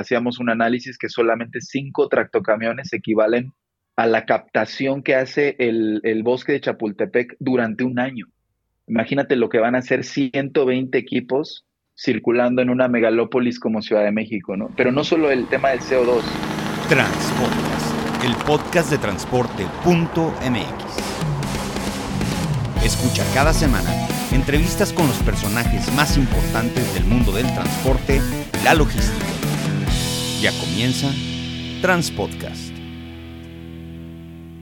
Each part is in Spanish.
hacíamos un análisis que solamente cinco tractocamiones equivalen a la captación que hace el, el bosque de Chapultepec durante un año. Imagínate lo que van a hacer 120 equipos circulando en una megalópolis como Ciudad de México, ¿no? Pero no solo el tema del CO2. Transpodcast, el podcast de transporte.mx. Escucha cada semana entrevistas con los personajes más importantes del mundo del transporte y la logística. Ya comienza Transpodcast.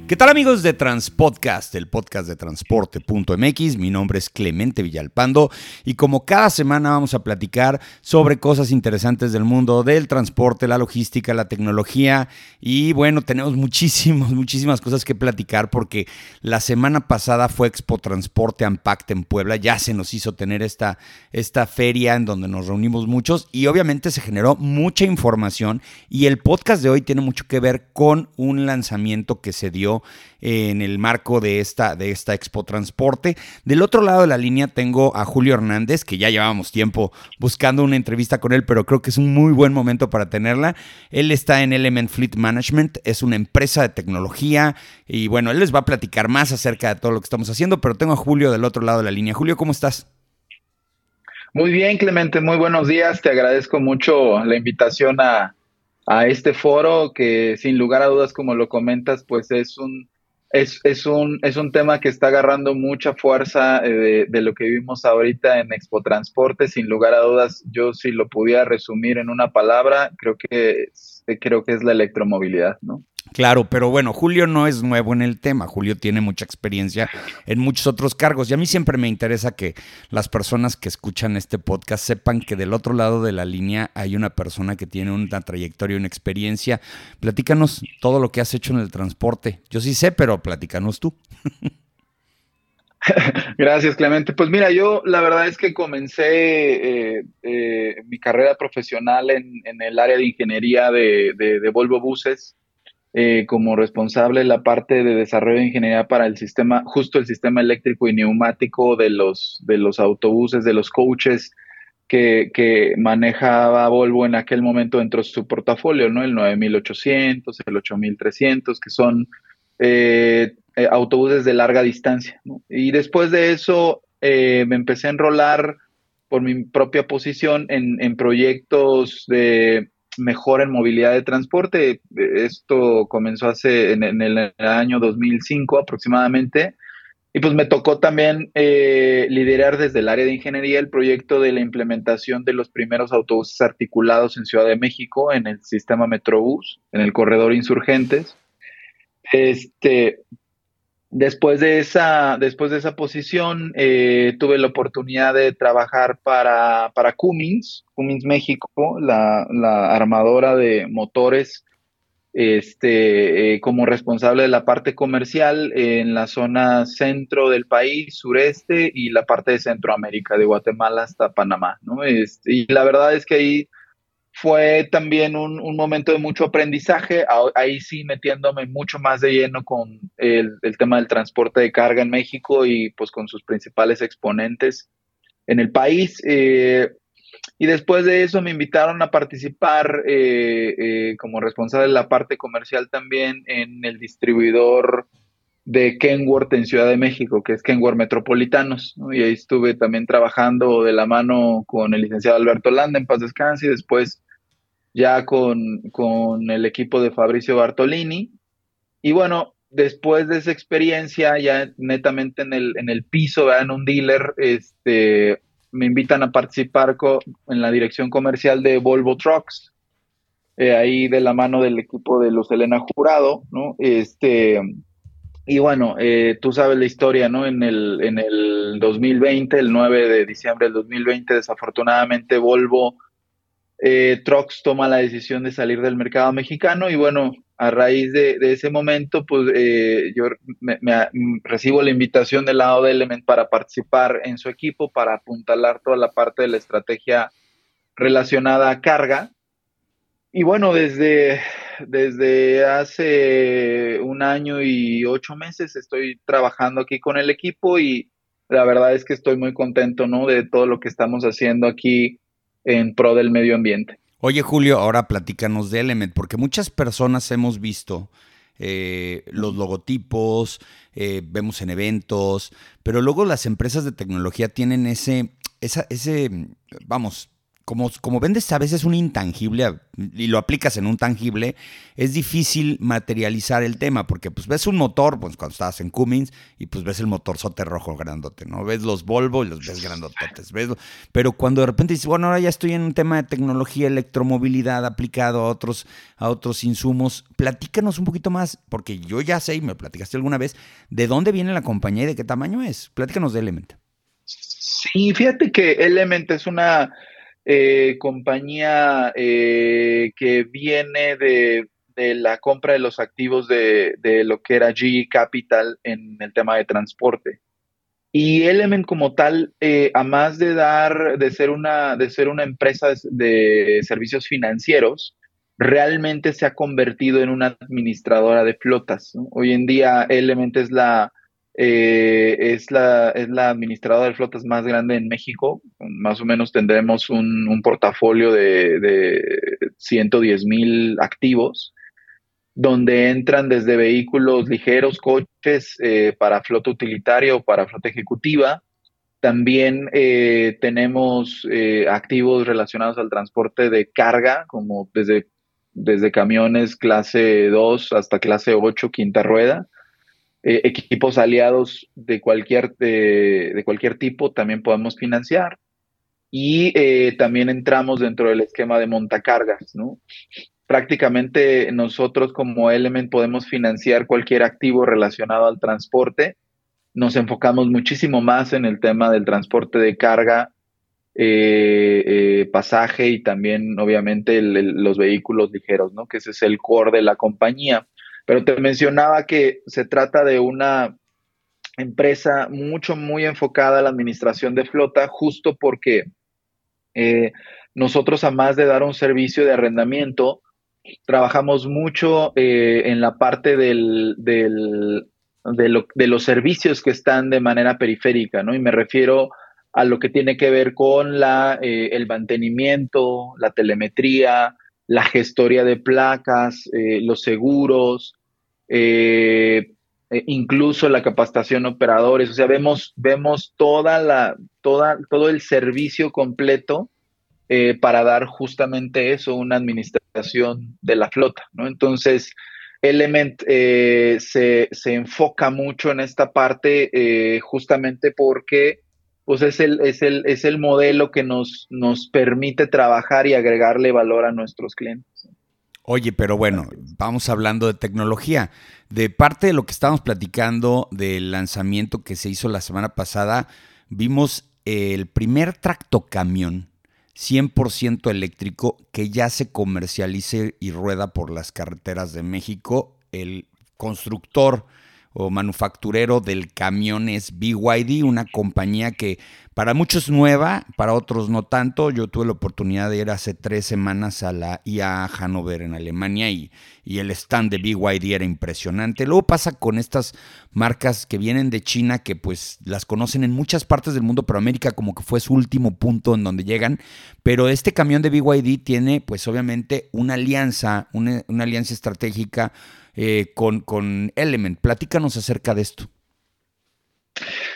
¿Qué tal amigos de Transpodcast, el podcast de transporte.mx? Mi nombre es Clemente Villalpando y como cada semana vamos a platicar sobre cosas interesantes del mundo del transporte, la logística, la tecnología y bueno, tenemos muchísimas, muchísimas cosas que platicar porque la semana pasada fue Expo Transporte Ampact en Puebla, ya se nos hizo tener esta, esta feria en donde nos reunimos muchos y obviamente se generó mucha información y el podcast de hoy tiene mucho que ver con un lanzamiento que se dio en el marco de esta, de esta Expo Transporte. Del otro lado de la línea tengo a Julio Hernández, que ya llevábamos tiempo buscando una entrevista con él, pero creo que es un muy buen momento para tenerla. Él está en Element Fleet Management, es una empresa de tecnología y bueno, él les va a platicar más acerca de todo lo que estamos haciendo, pero tengo a Julio del otro lado de la línea. Julio, ¿cómo estás? Muy bien, Clemente, muy buenos días. Te agradezco mucho la invitación a, a este foro que sin lugar a dudas, como lo comentas, pues es un, es, es un, es un tema que está agarrando mucha fuerza eh, de, lo que vivimos ahorita en Expo Transporte. Sin lugar a dudas, yo si lo pudiera resumir en una palabra, creo que, creo que es la electromovilidad, ¿no? Claro, pero bueno, Julio no es nuevo en el tema. Julio tiene mucha experiencia en muchos otros cargos y a mí siempre me interesa que las personas que escuchan este podcast sepan que del otro lado de la línea hay una persona que tiene una trayectoria, una experiencia. Platícanos todo lo que has hecho en el transporte. Yo sí sé, pero platícanos tú. Gracias, Clemente. Pues mira, yo la verdad es que comencé eh, eh, mi carrera profesional en, el área de ingeniería de, de Volvo Buses eh, como responsable de la parte de desarrollo de ingeniería para el sistema, justo el sistema eléctrico y neumático de los, de los autobuses, de los coaches que, que manejaba Volvo en aquel momento dentro de su portafolio, ¿no? El 9800, el 8300, que son eh, eh, autobuses de larga distancia, Y después de eso me empecé a enrolar por mi propia posición en, proyectos de mejor en movilidad de transporte. Esto comenzó hace en, el año 2005 aproximadamente. Y pues me tocó también eh, liderar desde el área de ingeniería el proyecto de la implementación de los primeros autobuses articulados en Ciudad de México en el sistema Metrobús, en el corredor Insurgentes. Este, Después de esa, después de esa posición, eh, tuve la oportunidad de trabajar para, para Cummins, Cummins México, la, armadora de motores, este, eh, como responsable de la parte comercial en la zona centro del país, sureste y la parte de Centroamérica, de Guatemala hasta Panamá. ¿no? Este, y la verdad es que ahí fue también un, momento de mucho aprendizaje, ahí sí metiéndome mucho más de lleno con el, tema del transporte de carga en México y pues con sus principales exponentes en el país. Eh, y después de eso me invitaron a participar eh, eh, como responsable de la parte comercial también en el distribuidor de Kenworth en Ciudad de México, que es Kenworth Metropolitanos, y ahí estuve también trabajando de la mano con el licenciado Alberto Landa en paz descanse y después ya con, el equipo de Fabricio Bartolini. Y bueno, después de esa experiencia, ya netamente en el, en el piso, en un dealer, este, me invitan a participar en la dirección comercial de Volvo Trucks, eh, ahí de la mano del equipo de los Elena Jurado, ¿no? Este, y bueno, eh, tú sabes la historia, ¿no? En el, en el 2020, el 9 de diciembre del 2020, desafortunadamente Volvo eh, Trox toma la decisión de salir del mercado mexicano y bueno, a raíz de, ese momento, pues eh, yo me, recibo la invitación del lado de Element para participar en su equipo, para apuntalar toda la parte de la estrategia relacionada a carga. Y bueno, desde, desde hace un año y ocho meses estoy trabajando aquí con el equipo y la verdad es que estoy muy contento, ¿no? De todo lo que estamos haciendo aquí en pro del medio ambiente. Oye, Julio, ahora platícanos de Element, porque muchas personas hemos visto eh, los logotipos, eh, vemos en eventos, pero luego las empresas de tecnología tienen ese, ese, vamos, como, como vendes a veces un intangible y lo aplicas en un tangible, es difícil materializar el tema, porque pues ves un motor, pues cuando estabas en Cummins, y pues ves el motor sote rojo grandote, ¿no? Ves los Volvo y los ves grandototes, pero cuando de repente dices, bueno, ahora ya estoy en un tema de tecnología, electromovilidad aplicado a otros, a otros insumos, platícanos un poquito más, porque yo ya sé, y me platicaste alguna vez, de dónde viene la compañía y de qué tamaño es. Platícanos de Element. Sí, fíjate que Element es una eh, compañía eh, que viene de, la compra de los activos de, lo que era GE Capital en el tema de transporte. Y Element como tal, eh, a más de dar, de ser una, de ser una empresa de, servicios financieros, realmente se ha convertido en una administradora de flotas. Hoy en día Element es la, eh, es, la, es la administradora de flotas más grande en México. Más o menos tendremos un, portafolio de, de 110 mil activos, donde entran desde vehículos ligeros, coches eh, para flota utilitaria o para flota ejecutiva. También eh, tenemos activos relacionados al transporte de carga, como desde, desde camiones clase 2 hasta clase 8, quinta rueda eh, equipos aliados de cualquier, de, cualquier tipo también podemos financiar. Y eh, también entramos dentro del esquema de montacargas, ¿no? Prácticamente nosotros como Element podemos financiar cualquier activo relacionado al transporte. Nos enfocamos muchísimo más en el tema del transporte de carga, eh, pasaje y también obviamente los vehículos ligeros, ¿no? Que ese es el core de la compañía. Pero te mencionaba que se trata de una empresa mucho, muy enfocada a la administración de flota, justo porque eh, nosotros, a más de dar un servicio de arrendamiento, trabajamos mucho eh, en la parte del, de, los servicios que están de manera periférica, ¿no? Y me refiero a lo que tiene que ver con la, eh, el mantenimiento, la telemetría, la gestoría de placas, los seguros, eh, eh, incluso la capacitación operadores, o sea, vemos, vemos toda la, toda, todo el servicio completo eh, para dar justamente eso, una administración de la flota, ¿no? Entonces, Element se, se, enfoca mucho en esta parte justamente porque pues es el, es el, es el modelo que nos, nos permite trabajar y agregarle valor a nuestros clientes. Oye, pero bueno, vamos hablando de tecnología. De parte de lo que estábamos platicando del lanzamiento que se hizo la semana pasada, vimos el primer tractocamión 100% eléctrico que ya se comercialice y rueda por las carreteras de México. El constructor o manufacturero del camión es BYD, una compañía que para muchos nueva, para otros no tanto. Yo tuve la oportunidad de ir hace tres semanas a la IA Hannover en Alemania y, y el stand de BYD era impresionante. Luego pasa con estas marcas que vienen de China que pues las conocen en muchas partes del mundo, pero América como que fue su último punto en donde llegan. Pero este camión de BYD tiene pues obviamente una alianza, una, una alianza estratégica eh, con, con Element. Platícanos acerca de esto.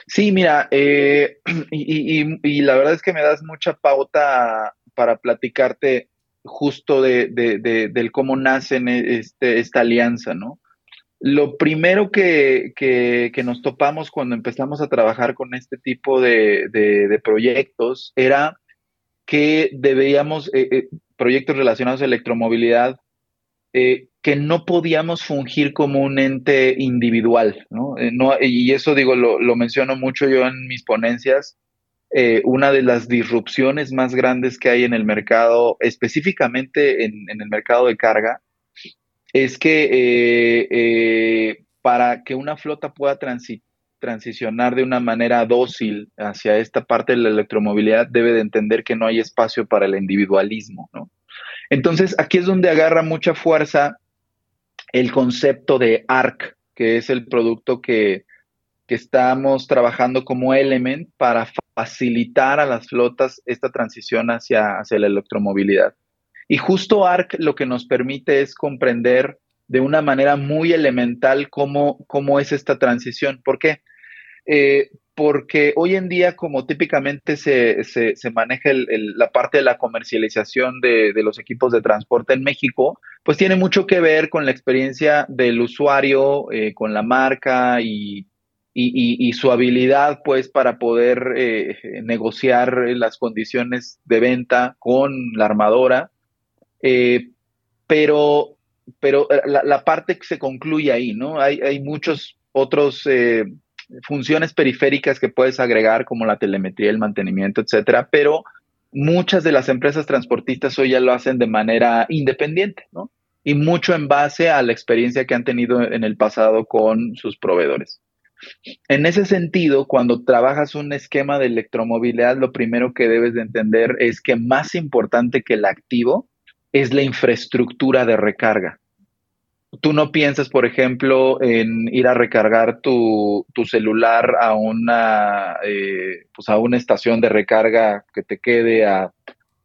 Sí, mira, eh, y, la verdad es que me das mucha pauta para platicarte justo de, del cómo nace este, esta alianza, ¿no? Lo primero que, nos topamos cuando empezamos a trabajar con este tipo de, proyectos era que debíamos, eh, proyectos relacionados a electromovilidad, eh, que no podíamos fungir como un ente individual, ¿no? Eh, y eso digo, lo, menciono mucho yo en mis ponencias. Eh, una de las disrupciones más grandes que hay en el mercado, específicamente en, el mercado de carga, es que para que una flota pueda transicionar de una manera dócil hacia esta parte de la electromovilidad, debe de entender que no hay espacio para el individualismo, ¿no? Entonces, aquí es donde agarra mucha fuerza el concepto de ARC, que es el producto que, estamos trabajando como Element para facilitar a las flotas esta transición hacia, hacia la electromovilidad. Y justo ARC lo que nos permite es comprender de una manera muy elemental cómo, cómo es esta transición. ¿Por qué? Eh, porque hoy en día, como típicamente se, se, maneja la parte de la comercialización de, los equipos de transporte en México, pues tiene mucho que ver con la experiencia del usuario, eh, con la marca y, y, su habilidad, pues, para poder eh, negociar las condiciones de venta con la armadora. pero pero la, la, parte que se concluye ahí, ¿no? Hay, hay muchos otros funciones periféricas que puedes agregar, como la telemetría, el mantenimiento, etcétera, pero muchas de las empresas transportistas hoy ya lo hacen de manera independiente, ¿no? Y mucho en base a la experiencia que han tenido en el pasado con sus proveedores. En ese sentido, cuando trabajas un esquema de electromovilidad, lo primero que debes de entender es que más importante que el activo es la infraestructura de recarga tú no piensas, por ejemplo, en ir a recargar tu, celular a una, eh, pues a una estación de recarga que te quede a,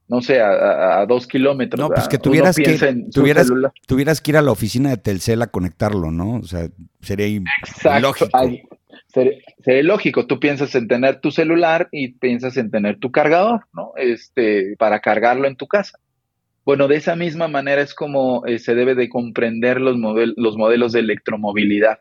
no sé, a, dos kilómetros. No, pues que tuvieras que, tuvieras, tuvieras, que ir a la oficina de Telcel a conectarlo, ¿no? O sea, sería lógico. sería, lógico. Tú piensas en tener tu celular y piensas en tener tu cargador, ¿no? Este, para cargarlo en tu casa. Bueno, de esa misma manera es como eh, se debe de comprender los, los modelos de electromovilidad.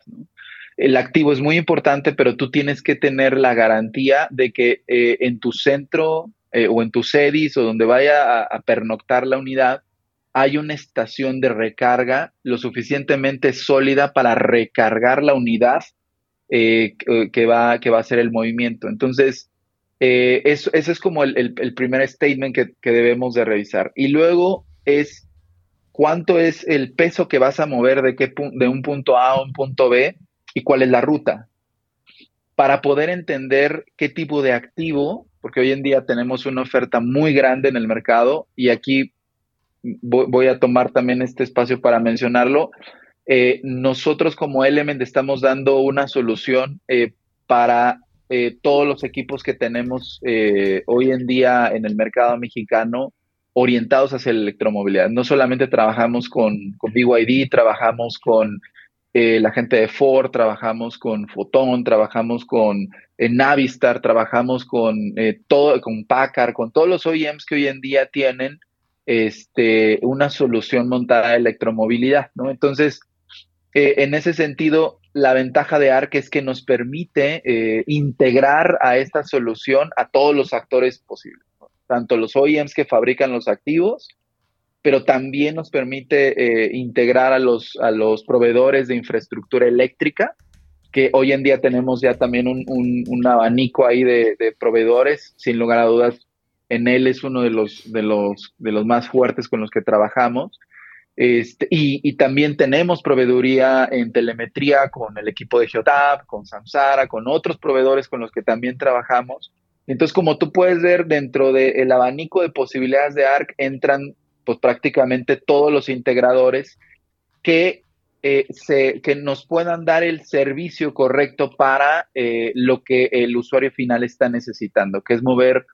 El activo es muy importante, pero tú tienes que tener la garantía de que eh, en tu centro eh, o en tu sedis o donde vaya a, pernoctar la unidad, hay una estación de recarga lo suficientemente sólida para recargar la unidad que, va, que va a hacer el movimiento. Entonces, eh, eso, ese es como el, primer statement que, debemos de revisar. Y luego es cuánto es el peso que vas a mover de, qué, de un punto A a un punto B y cuál es la ruta. Para poder entender qué tipo de activo, porque hoy en día tenemos una oferta muy grande en el mercado y aquí voy, a tomar también este espacio para mencionarlo. Eh, nosotros como Element estamos dando una solución eh, para eh, todos los equipos que tenemos eh, hoy en día en el mercado mexicano orientados hacia la electromovilidad. No solamente trabajamos con, con BYD, trabajamos con eh, la gente de Ford, trabajamos con Photon, trabajamos con Navistar, trabajamos con todo, con Packard, con todos los OEMs que hoy en día tienen este, una solución montada de electromovilidad, ¿no? Entonces, en ese sentido, la ventaja de ARC es que nos permite eh, integrar a esta solución a todos los actores posibles, tanto los OEMs que fabrican los activos, pero también nos permite eh, integrar a los, a los proveedores de infraestructura eléctrica, que hoy en día tenemos ya también un, abanico ahí de, de, proveedores, sin lugar a dudas, en él es uno de los, de, los, de los más fuertes con los que trabajamos este, y, también tenemos proveeduría en telemetría con el equipo de Geotab, con Samsara, con otros proveedores con los que también trabajamos. Entonces, como tú puedes ver, dentro del abanico de posibilidades de ARC entran pues prácticamente todos los integradores que, eh, se, que nos puedan dar el servicio correcto para eh, lo que el usuario final está necesitando, que es mover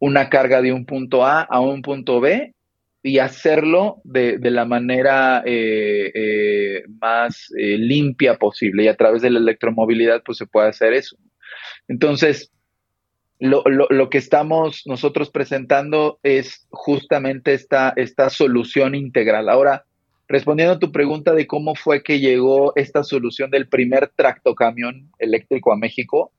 una carga de un punto A a un punto B y hacerlo de, la manera eh, eh, más eh, limpia posible. Y a través de la electromovilidad, pues se puede hacer eso. Entonces, lo, que estamos nosotros presentando es justamente esta, esta solución integral. Ahora, respondiendo a tu pregunta de cómo fue que llegó esta solución del primer tractocamión eléctrico a México,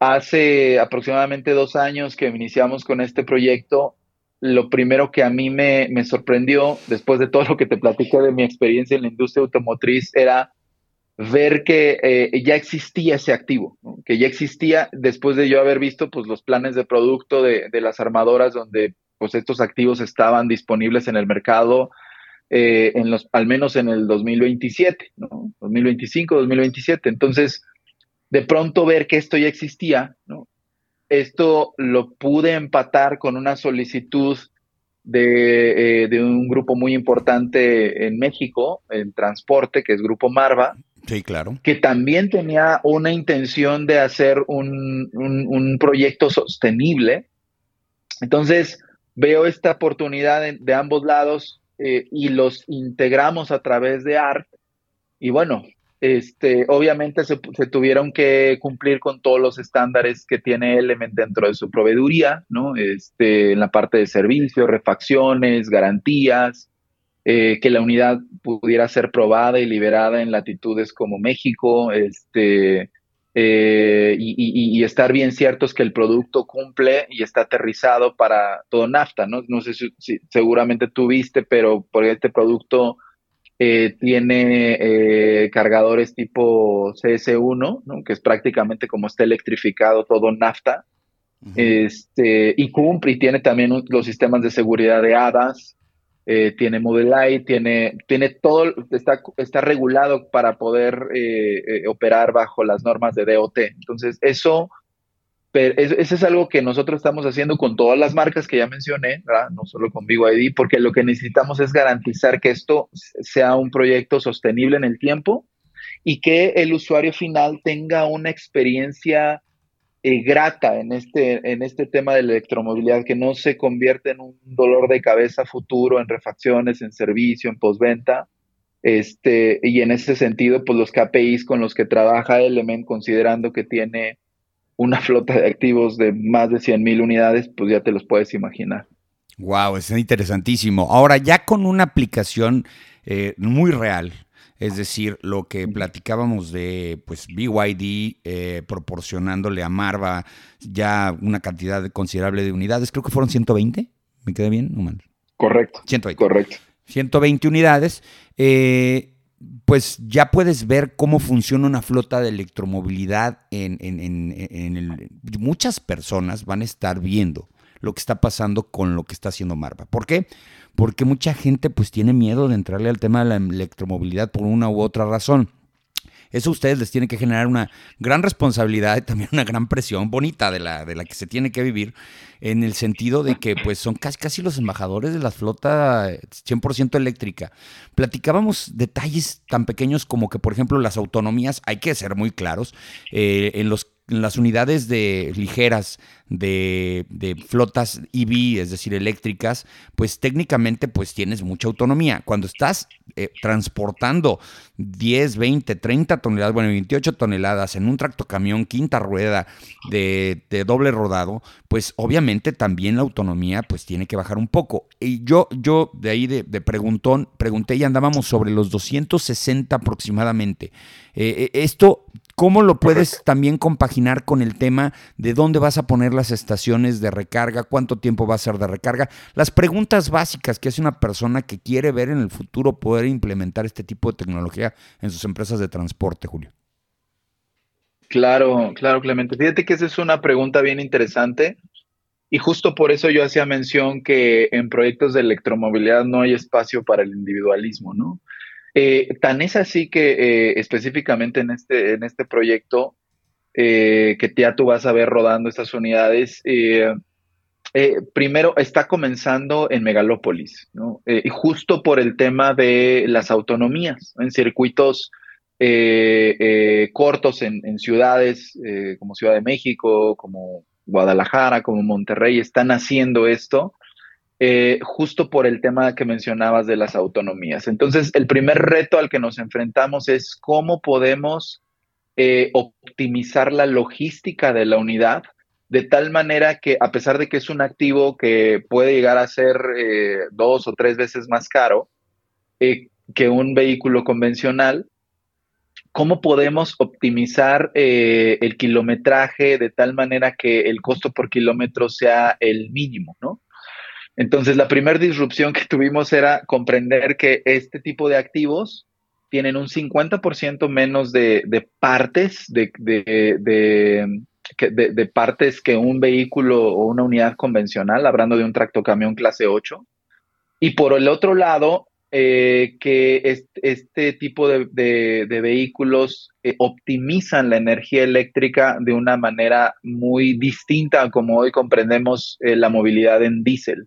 hace aproximadamente dos años que iniciamos con este proyecto, lo primero que a mí me, sorprendió, después de todo lo que te platiqué de mi experiencia en la industria automotriz, era ver que eh, ya existía ese activo, que ya existía después de yo haber visto pues, los planes de producto de, las armadoras donde pues, estos activos estaban disponibles en el mercado, eh, en los, al menos en el 2027, ¿no? 2025, 2027. Entonces, de pronto ver que esto ya existía, ¿no? Esto lo pude empatar con una solicitud de, eh, un grupo muy importante en México, en transporte, que es Grupo Marva. Sí, claro. Que también tenía una intención de hacer un, proyecto sostenible. Entonces, veo esta oportunidad de, ambos lados eh, y los integramos a través de ART. Y bueno, este, obviamente se, tuvieron que cumplir con todos los estándares que tiene Element dentro de su proveeduría, ¿no? Este, en la parte de servicios, refacciones, garantías, eh, que la unidad pudiera ser probada y liberada en latitudes como México, este, eh, y, estar bien ciertos que el producto cumple y está aterrizado para todo NAFTA, ¿no? No sé si, seguramente tú viste, pero por este producto eh, tiene eh, cargadores tipo CS1, ¿no? Que es prácticamente como está electrificado todo NAFTA. este, y cumple y tiene también los sistemas de seguridad de ADAS, eh, tiene Modeleye, tiene, tiene todo, está, está regulado para poder eh, eh, operar bajo las normas de DOT. Entonces, eso, eso, es algo que nosotros estamos haciendo con todas las marcas que ya mencioné, no solo con BYD, porque lo que necesitamos es garantizar que esto sea un proyecto sostenible en el tiempo y que el usuario final tenga una experiencia eh, grata en este, en este tema de la electromovilidad, que no se convierte en un dolor de cabeza futuro en refacciones, en servicio, en postventa. Este, y en ese sentido, pues los KPIs con los que trabaja Element, considerando que tiene una flota de activos de más de 100 mil unidades, pues ya te los puedes imaginar. Wow, es interesantísimo. Ahora, ya con una aplicación eh, muy real, es decir, lo que platicábamos de pues BYD eh, proporcionándole a Marva ya una cantidad considerable de unidades, creo que fueron 120, ¿me queda bien? No Correcto. 120. Correcto. 120 unidades. Eh, pues ya puedes ver cómo funciona una flota de electromovilidad en, el, muchas personas van a estar viendo lo que está pasando con lo que está haciendo Marva. ¿Por qué? porque mucha gente pues tiene miedo de entrarle al tema de la electromovilidad por una u otra razón. Eso a ustedes les tiene que generar una gran responsabilidad y también una gran presión bonita de la, de la que se tiene que vivir, en el sentido de que pues son casi, casi los embajadores de la flota 100% eléctrica. Platicábamos detalles tan pequeños como que, por ejemplo, las autonomías, hay que ser muy claros, eh, en los las unidades de ligeras de, flotas EV, es decir, eléctricas, pues técnicamente pues tienes mucha autonomía. Cuando estás eh, transportando 10, 20, 30 toneladas, bueno, 28 toneladas en un tractocamión quinta rueda de, doble rodado, pues obviamente también la autonomía pues tiene que bajar un poco. Y yo, yo de ahí de, preguntón, pregunté y andábamos sobre los 260 aproximadamente. Eh, eh, esto ¿Cómo lo puedes también compaginar con el tema de dónde vas a poner las estaciones de recarga, cuánto tiempo va a ser de recarga? Las preguntas básicas que hace una persona que quiere ver en el futuro poder implementar este tipo de tecnología en sus empresas de transporte, Julio. Claro, claro, Clemente. Fíjate que esa es una pregunta bien interesante y justo por eso yo hacía mención que en proyectos de electromovilidad no hay espacio para el individualismo, ¿no? Eh, tan es así que eh, específicamente en este, en este proyecto eh, que ya tú vas a ver rodando estas unidades, primero está comenzando en Megalópolis, ¿no? y justo por el tema de las autonomías, en circuitos cortos en, en ciudades como Ciudad de México, como Guadalajara, como Monterrey, están haciendo esto eh, justo por el tema que mencionabas de las autonomías. Entonces, el primer reto al que nos enfrentamos es cómo podemos eh, optimizar la logística de la unidad de tal manera que a pesar de que es un activo que puede llegar a ser eh, dos o tres veces más caro que un vehículo convencional, ¿cómo podemos optimizar el kilometraje de tal manera que el costo por kilómetro sea el mínimo, ¿no? Entonces, la primera disrupción que tuvimos era comprender que este tipo de activos tienen un 50% menos de, partes, de, partes que un vehículo o una unidad convencional, hablando de un tractocamión clase 8. Y por el otro lado, eh, que este, tipo de, vehículos eh, optimizan la energía eléctrica de una manera muy distinta a como hoy comprendemos eh, la movilidad en diésel.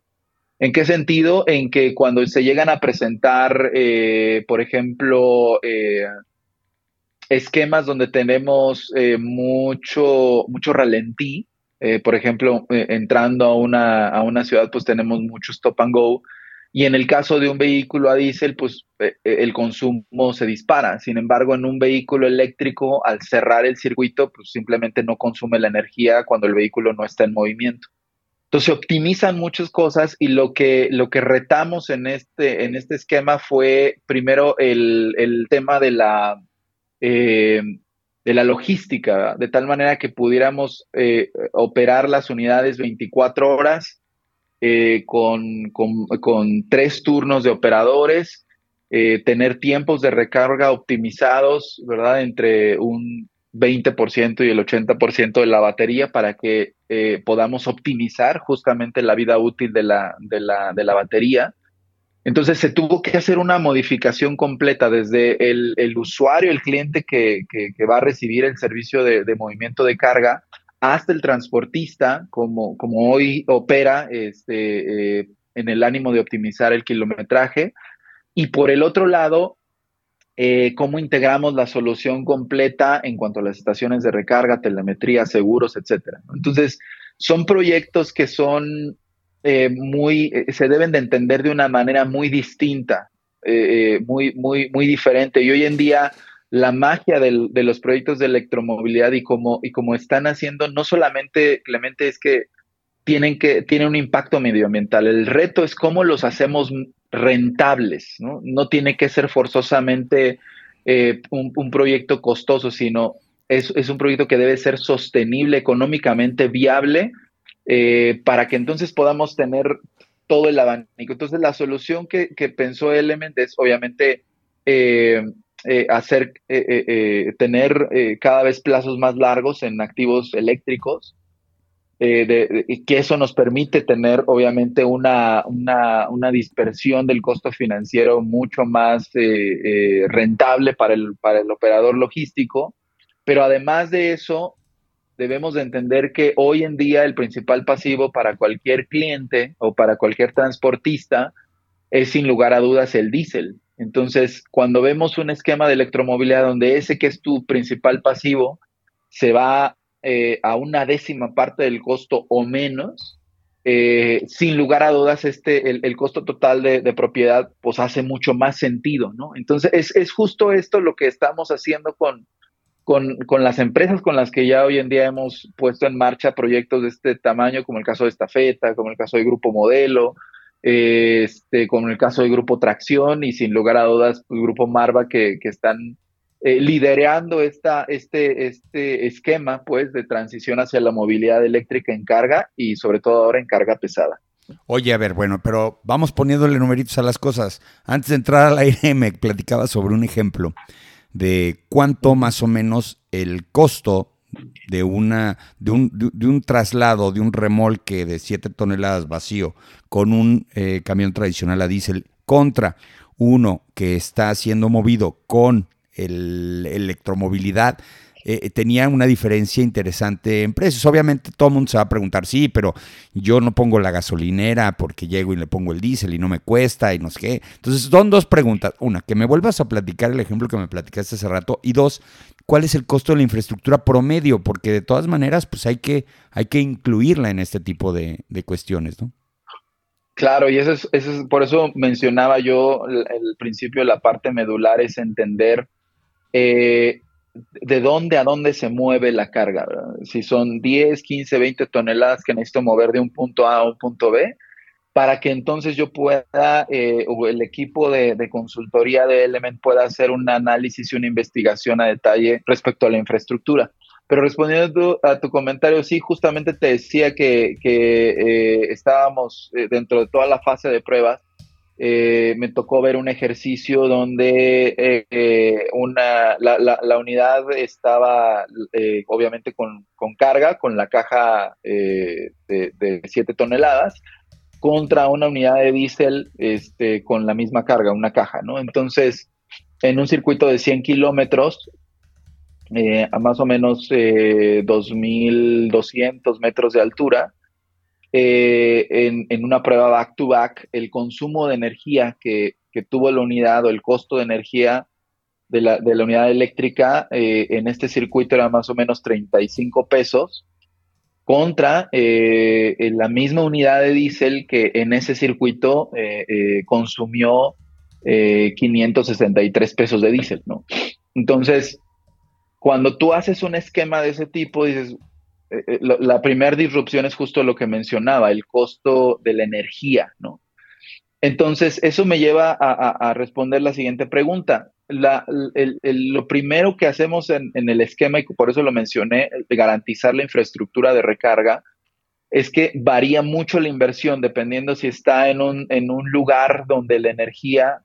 ¿En qué sentido? En que cuando se llegan a presentar, eh, por ejemplo, eh, esquemas donde tenemos eh, mucho, mucho ralentí, Eh, por ejemplo, eh, entrando a una, a una ciudad, pues tenemos mucho stop and go. Y en el caso de un vehículo a diésel, pues el consumo se dispara. Sin embargo, en un vehículo eléctrico, al cerrar el circuito, pues simplemente no consume la energía cuando el vehículo no está en movimiento. Entonces optimizan muchas cosas y lo que, lo que retamos en este, en este esquema fue primero el, tema de la, eh, de la logística, de tal manera que pudiéramos eh, operar las unidades 24 horas eh, con, con, tres turnos de operadores, tener tiempos de recarga optimizados, ¿verdad? Entre un 20% y el 80% de la batería para que eh, podamos optimizar justamente la vida útil de la, de la, de la batería. Entonces se tuvo que hacer una modificación completa desde el, el usuario, el cliente que, que, va a recibir el servicio de, de, movimiento de carga, hasta el transportista, como, como hoy opera este, eh, en el ánimo de optimizar el kilometraje. Y por el otro lado, eh, cómo integramos la solución completa en cuanto a las estaciones de recarga, telemetría, seguros, etcétera. Entonces, son proyectos que son eh, muy, eh, se deben de entender de una manera muy distinta, muy, muy, muy diferente. Y hoy en día, la magia de los proyectos de electromovilidad y como, y como están haciendo, no solamente, Clemente, es que tienen que, tienen un impacto medioambiental. El reto es cómo los hacemos rentables, ¿no? No tiene que ser forzosamente eh, un, proyecto costoso, sino es, un proyecto que debe ser sostenible, económicamente viable, eh, para que entonces podamos tener todo el abanico. Entonces, la solución que, pensó Element es obviamente eh, hacer, tener cada vez plazos más largos en activos eléctricos, eh, que eso nos permite tener obviamente una, una, dispersión del costo financiero mucho más eh, eh, rentable para el, para el operador logístico, pero además de eso, debemos de entender que hoy en día el principal pasivo para cualquier cliente o para cualquier transportista es sin lugar a dudas el diésel. Entonces, cuando vemos un esquema de electromovilidad donde ese que es tu principal pasivo se va eh, a una décima parte del costo o menos, eh, sin lugar a dudas, este, el, costo total de, propiedad, pues hace mucho más sentido, ¿no? Entonces, es, justo esto lo que estamos haciendo con, con, las empresas con las que ya hoy en día hemos puesto en marcha proyectos de este tamaño, como el caso de Estafeta, como el caso de Grupo Modelo, este, como el caso de Grupo Tracción y sin lugar a dudas, el Grupo Marva, que, que están eh, liderando esta, este, este esquema pues, de transición hacia la movilidad eléctrica en carga y sobre todo ahora en carga pesada. Oye, a ver, bueno, pero vamos poniéndole numeritos a las cosas. Antes de entrar al aire me platicaba sobre un ejemplo de cuánto más o menos el costo de, una, de, un, de, un traslado, de un remolque de 7 toneladas vacío con un eh, camión tradicional a diésel contra uno que está siendo movido con el electromovilidad, eh, tenía una diferencia interesante en precios. Obviamente todo el mundo se va a preguntar, sí, pero yo no pongo la gasolinera porque llego y le pongo el diésel y no me cuesta y no sé qué. Entonces son dos preguntas. Una, que me vuelvas a platicar el ejemplo que me platicaste hace rato. Y dos, ¿cuál es el costo de la infraestructura promedio? Porque de todas maneras, pues hay que, hay que incluirla en este tipo de, cuestiones, ¿no? Claro, y eso es, eso es, por eso mencionaba yo el, el principio, la parte medular es entender eh, de dónde a dónde se mueve la carga. Si son 10, 15, 20 toneladas que necesito mover de un punto A a un punto B, para que entonces yo pueda, eh, o el equipo de, consultoría de Element pueda hacer un análisis y una investigación a detalle respecto a la infraestructura. Pero respondiendo a tu comentario, sí, justamente te decía que, eh, estábamos dentro de toda la fase de pruebas eh, me tocó ver un ejercicio donde eh, eh, una, la, unidad estaba obviamente con, carga, con la caja de, 7 toneladas, contra una unidad de diésel este, con la misma carga, una caja, ¿no? Entonces, en un circuito de 100 kilómetros, a más o menos 2.200 metros de altura, eh, en, una prueba back-to-back, el consumo de energía que, tuvo la unidad o el costo de energía de la, de la unidad eléctrica eh, en este circuito era más o menos 35 pesos contra eh, la misma unidad de diésel que en ese circuito consumió 563 pesos de diésel, ¿no? Entonces, cuando tú haces un esquema de ese tipo, dices, la primera disrupción es justo lo que mencionaba, el costo de la energía, ¿no? Entonces, eso me lleva a, responder la siguiente pregunta. lo primero que hacemos en, el esquema, y por eso lo mencioné, garantizar la infraestructura de recarga, es que varía mucho la inversión dependiendo si está en un, lugar donde la energía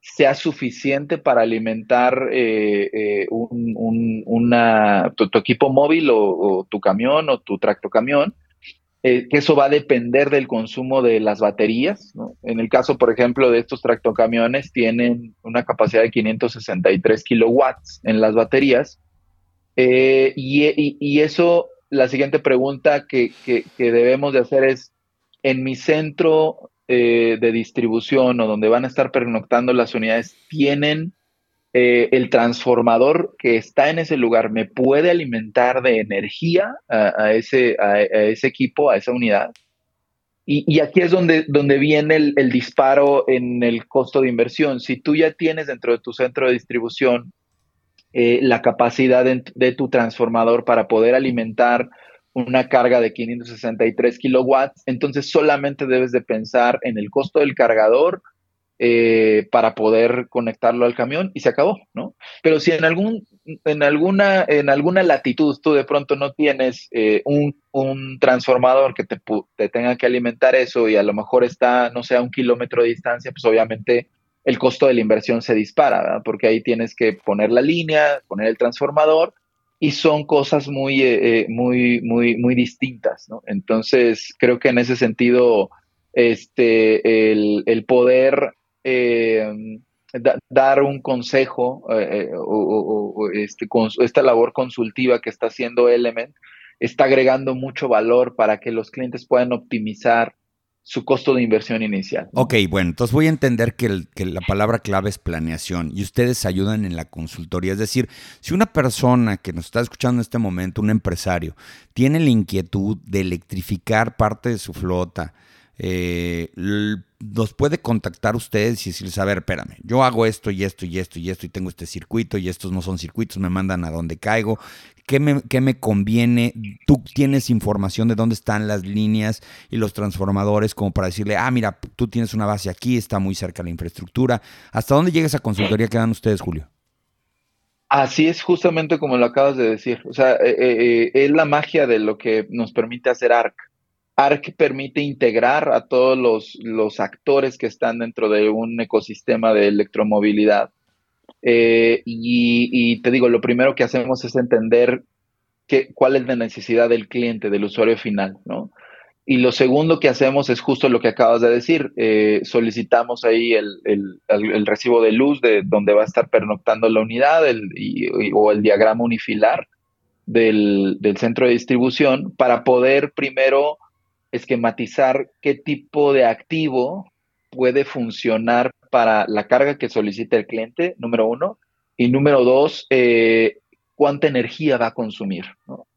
sea suficiente para alimentar eh, eh, una, tu, equipo móvil o, tu camión o tu tractocamión eh, que eso va a depender del consumo de las baterías. En el caso, por ejemplo, de estos tractocamiones, tienen una capacidad de 563 kilowatts en las baterías. Eh, y, eso, la siguiente pregunta que, debemos de hacer es, en mi centro eh, de distribución o donde van a estar pernoctando las unidades, ¿tienen eh, el transformador que está en ese lugar me puede alimentar de energía a, ese, a, ese equipo, a esa unidad. Y, aquí es donde, donde viene el, disparo en el costo de inversión. Si tú ya tienes dentro de tu centro de distribución eh, la capacidad de, tu transformador para poder alimentar una carga de 563 kilowatts, entonces solamente debes de pensar en el costo del cargador eh, para poder conectarlo al camión y se acabó, ¿no? Pero si en, algún, en, alguna, en alguna latitud tú de pronto no tienes eh, un, transformador que te, te, tenga que alimentar eso y a lo mejor está, no sé, a un kilómetro de distancia, pues obviamente el costo de la inversión se dispara, ¿verdad? Porque ahí tienes que poner la línea, poner el transformador y son cosas muy, eh, muy, muy, muy distintas. Entonces, creo que en ese sentido, este, el, poder eh, dar un consejo eh, eh, o, este, esta labor consultiva que está haciendo Element está agregando mucho valor para que los clientes puedan optimizar su costo de inversión inicial. Ok, bueno, entonces voy a entender que, que, la palabra clave es planeación y ustedes ayudan en la consultoría. Es decir, si una persona que nos está escuchando en este momento, un empresario, tiene la inquietud de electrificar parte de su flota, eh, nos puede contactar ustedes y decirles, a ver, espérame, yo hago esto y esto y esto y esto y tengo este circuito y estos no son circuitos, me mandan a donde caigo, ¿qué me, qué me conviene? Tú tienes información de dónde están las líneas y los transformadores como para decirle, ah, mira, tú tienes una base aquí, está muy cerca la infraestructura. ¿Hasta dónde llega esa consultoría que dan ustedes, Julio? Así es justamente como lo acabas de decir. O sea, eh, eh, es la magia de lo que nos permite hacer ARC. ARC permite integrar a todos los, actores que están dentro de un ecosistema de electromovilidad. Eh, y, te digo, lo primero que hacemos es entender cuál es la necesidad del cliente, del usuario final, ¿no? Y lo segundo que hacemos es justo lo que acabas de decir. Eh, solicitamos ahí el, recibo de luz de donde va a estar pernoctando la unidad o el diagrama unifilar del, del, centro de distribución para poder primero esquematizar qué tipo de activo puede funcionar para la carga que solicita el cliente, número uno, y número dos, eh, cuánta energía va a consumir,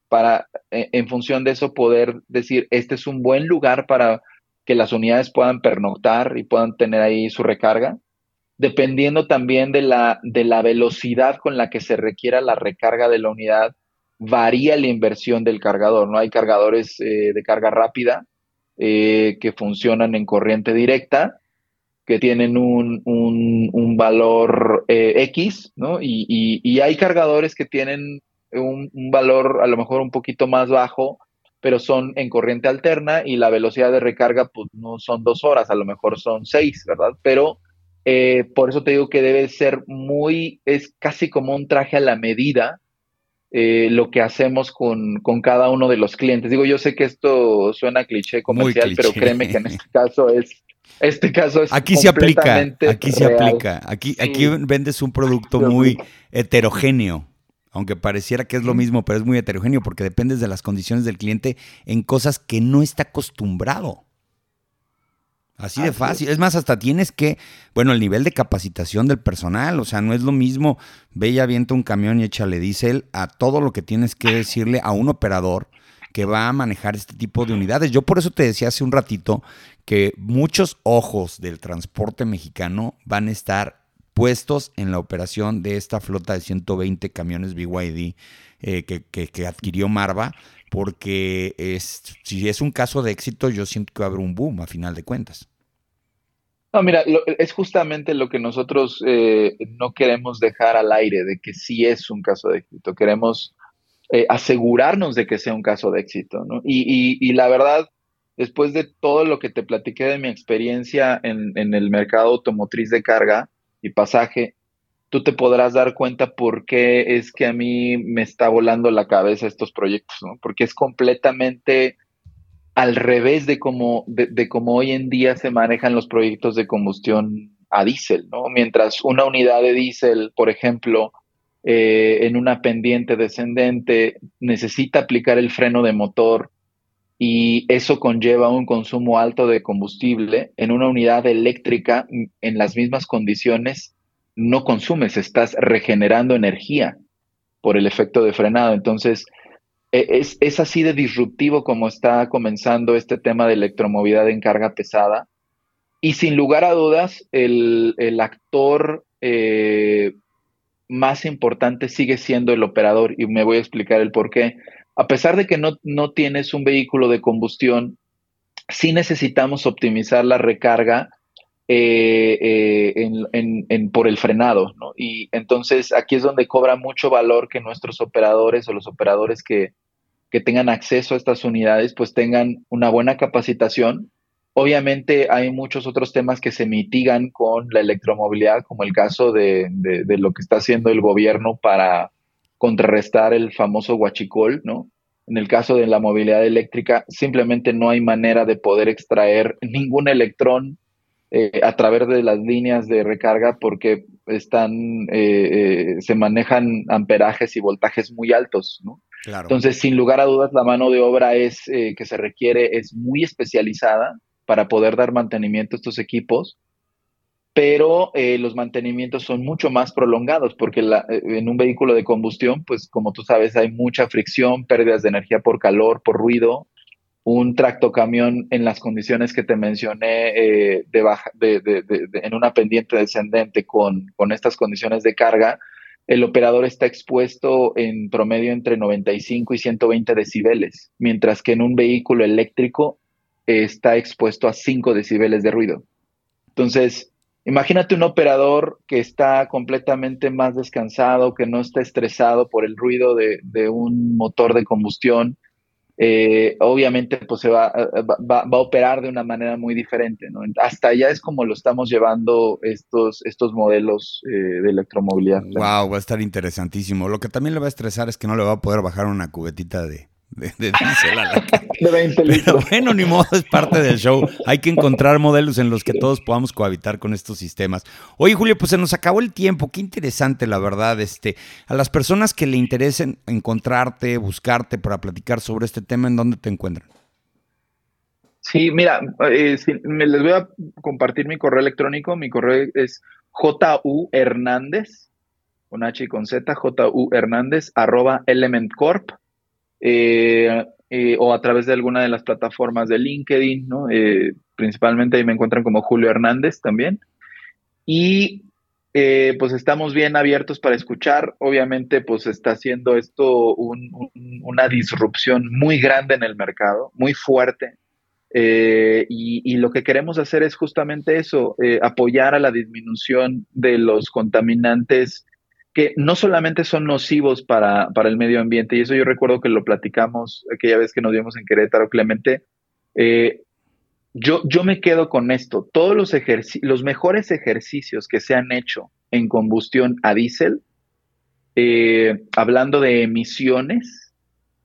para e, en función de eso poder decir, este es un buen lugar para que las unidades puedan pernoctar y puedan tener ahí su recarga, dependiendo también de la, de la velocidad con la que se requiera la recarga de la unidad, varía la inversión del cargador, ¿no? Hay cargadores eh, de carga rápida eh, que funcionan en corriente directa, que tienen un, un, valor eh, X, ¿no? Y, hay cargadores que tienen un, valor a lo mejor un poquito más bajo, pero son en corriente alterna y la velocidad de recarga pues no son dos horas, a lo mejor son seis, ¿verdad? Pero por eso te digo que debe ser muy, es casi como un traje a la medida eh, lo que hacemos con, cada uno de los clientes. Digo, yo sé que esto suena cliché comercial, pero créeme que en este caso es, este caso es aquí se aplica, aquí se aplica, aquí, aquí vendes un producto muy heterogéneo. Aunque pareciera que es lo mismo, pero es muy heterogéneo porque dependes de las condiciones del cliente en cosas que no está acostumbrado. Así de fácil. Es más, hasta tienes que, bueno, el nivel de capacitación del personal, o sea, no es lo mismo, ve y avienta un camión y échale diésel a todo lo que tienes que decirle a un operador que va a manejar este tipo de unidades. Yo por eso te decía hace un ratito que muchos ojos del transporte mexicano van a estar puestos en la operación de esta flota de 120 camiones BYD eh, que, adquirió Marva, porque es, si es un caso de éxito, yo siento que va a haber un boom a final de cuentas. No, mira, es justamente lo que nosotros eh, no queremos dejar al aire, de que sí es un caso de éxito. Queremos eh, asegurarnos de que sea un caso de éxito, ¿no? Y, la verdad, después de todo lo que te platiqué de mi experiencia en, en el mercado automotriz de carga y pasaje, tú te podrás dar cuenta por qué es que a mí me está volando la cabeza estos proyectos, ¿no? Porque es completamente al revés de cómo, de, cómo hoy en día se manejan los proyectos de combustión a diésel, ¿no? Mientras una unidad de diésel, por ejemplo, eh, en una pendiente descendente necesita aplicar el freno de motor y eso conlleva un consumo alto de combustible, en una unidad eléctrica, en las mismas condiciones, no consumes, estás regenerando energía por el efecto de frenado. Entonces, e, es, así de disruptivo como está comenzando este tema de electromovilidad en carga pesada. Y sin lugar a dudas, el, actor eh, más importante sigue siendo el operador y me voy a explicar el por qué. A pesar de que no, no tienes un vehículo de combustión, sí necesitamos optimizar la recarga eh, eh, por el frenado. Y entonces aquí es donde cobra mucho valor que nuestros operadores o los operadores que, que tengan acceso a estas unidades, pues tengan una buena capacitación. Obviamente hay muchos otros temas que se mitigan con la electromovilidad, como el caso de, lo que está haciendo el gobierno para contrarrestar el famoso huachicol, ¿no? En el caso de la movilidad eléctrica, simplemente no hay manera de poder extraer ningún electrón eh, a través de las líneas de recarga porque están, eh, eh, se manejan amperajes y voltajes muy altos, ¿no? Entonces, sin lugar a dudas, la mano de obra es eh, que se requiere es muy especializada para poder dar mantenimiento a estos equipos, pero eh, los mantenimientos son mucho más prolongados porque la, eh, en un vehículo de combustión, pues como tú sabes, hay mucha fricción, pérdidas de energía por calor, por ruido. Un tractocamión en las condiciones que te mencioné de baja, de, en una pendiente descendente con, con estas condiciones de carga, el operador está expuesto en promedio entre 95 y 120 decibeles, mientras que en un vehículo eléctrico está expuesto a 5 decibeles de ruido. Entonces, imagínate un operador que está completamente más descansado, que no está estresado por el ruido de, de un motor de combustión, eh, obviamente pues se va, va, a operar de una manera muy diferente. ¿no? Hasta allá es como lo estamos llevando estos, estos modelos eh, de electromovilidad. Wow, va a estar interesantísimo. Lo que también le va a estresar es que no le va a poder bajar una cubetita de, de, de Pero bueno, ni modo, es parte del show. Hay que encontrar modelos en los que todos podamos cohabitar con estos sistemas. Oye, Julio, pues se nos acabó el tiempo. Qué interesante, la verdad. Este, a las personas que le interesen encontrarte, buscarte para platicar sobre este tema, ¿en dónde te encuentran? Sí, mira, eh, me les voy a compartir mi correo electrónico. Mi correo es ju hernández, con H y con Z, ju hernández, arroba elementcorp eh, eh, o a través de alguna de las plataformas de LinkedIn, ¿no? Eh, principalmente ahí me encuentran como Julio Hernández también. Y pues estamos bien abiertos para escuchar. Obviamente, pues está haciendo esto una disrupción muy grande en el mercado, muy fuerte. y, y, lo que queremos hacer es justamente eso, apoyar a la disminución de los contaminantes que no solamente son nocivos para, el medio ambiente, y eso yo recuerdo que lo platicamos aquella vez que nos vimos en Querétaro, Clemente, eh, yo, yo me quedo con esto, todos los, los mejores ejercicios que se han hecho en combustión a diésel, eh, hablando de emisiones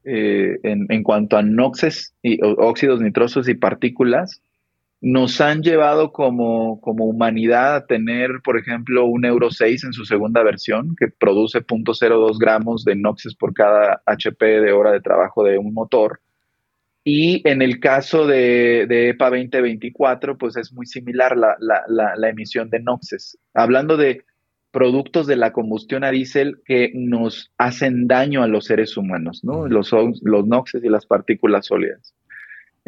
eh, en, en, cuanto a noxes, y, óxidos nitrosos y partículas, nos han llevado como, como humanidad a tener, por ejemplo, un Euro 6 en su segunda versión, que produce 0.02 gramos de noxes por cada HP de hora de trabajo de un motor. Y en el caso de, de EPA 2024, pues es muy similar la, la, emisión de noxes. Hablando de productos de la combustión a diésel que nos hacen daño a los seres humanos, ¿no? Los, los noxes y las partículas sólidas.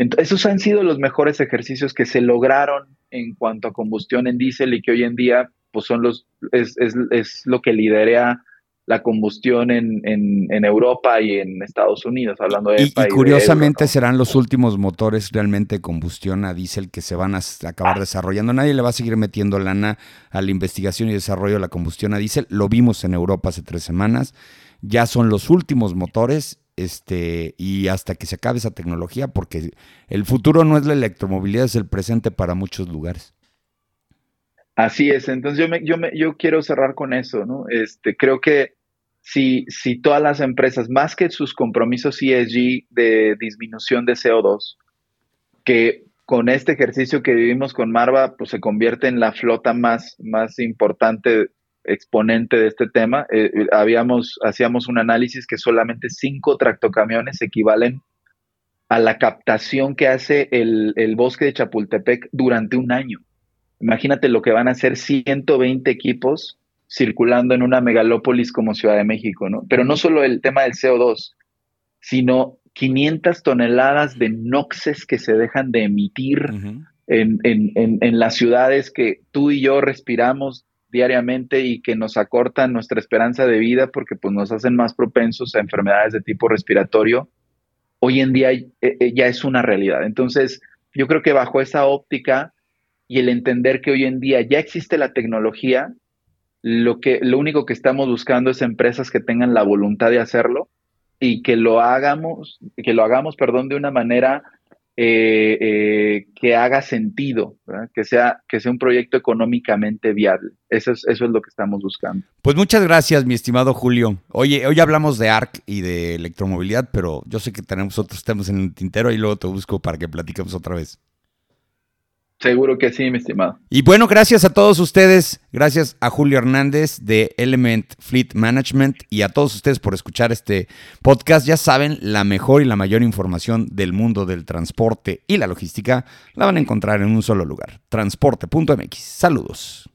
Entonces, esos han sido los mejores ejercicios que se lograron en cuanto a combustión en diésel y que hoy en día pues son los, es, es, es lo que lidera la combustión en, en, Europa y en Estados Unidos, hablando de... Y, y curiosamente serán los últimos motores realmente de combustión a diésel que se van a acabar desarrollando. Nadie le va a seguir metiendo lana a la investigación y desarrollo de la combustión a diésel. Lo vimos en Europa hace tres semanas. Ya son los últimos motores este, y hasta que se acabe esa tecnología, porque el futuro no es la electromovilidad, es el presente para muchos lugares. Así es, entonces yo, me, yo, me, yo quiero cerrar con eso, ¿no? Este, creo que si, si todas las empresas, más que sus compromisos ESG de disminución de CO2, que con este ejercicio que vivimos con Marva, pues se convierte en la flota más, más importante exponente de este tema. Eh, eh, habíamos, hacíamos un análisis que solamente cinco tractocamiones equivalen a la captación que hace el, el, bosque de Chapultepec durante un año. Imagínate lo que van a hacer 120 equipos circulando en una megalópolis como Ciudad de México, ¿no? Pero no solo el tema del CO2, sino 500 toneladas de noxes que se dejan de emitir en, en, en, las ciudades que tú y yo respiramos diariamente y que nos acortan nuestra esperanza de vida porque pues, nos hacen más propensos a enfermedades de tipo respiratorio, hoy en día eh, eh, ya es una realidad. Entonces, yo creo que bajo esa óptica y el entender que hoy en día ya existe la tecnología, lo, que, lo único que estamos buscando es empresas que tengan la voluntad de hacerlo y que lo hagamos, que lo hagamos, perdón, de una manera eh, eh, que haga sentido, que sea, que sea un proyecto económicamente viable. Eso es, eso es lo que estamos buscando. Pues muchas gracias, mi estimado Julio. Oye, hoy hablamos de ARC y de electromovilidad, pero yo sé que tenemos otros temas en el tintero y luego te busco para que platiquemos otra vez. Seguro que sí, mi estimado. Y bueno, gracias a todos ustedes, gracias a Julio Hernández de Element Fleet Management y a todos ustedes por escuchar este podcast. Ya saben, la mejor y la mayor información del mundo del transporte y la logística la van a encontrar en un solo lugar, transporte.mx. Saludos.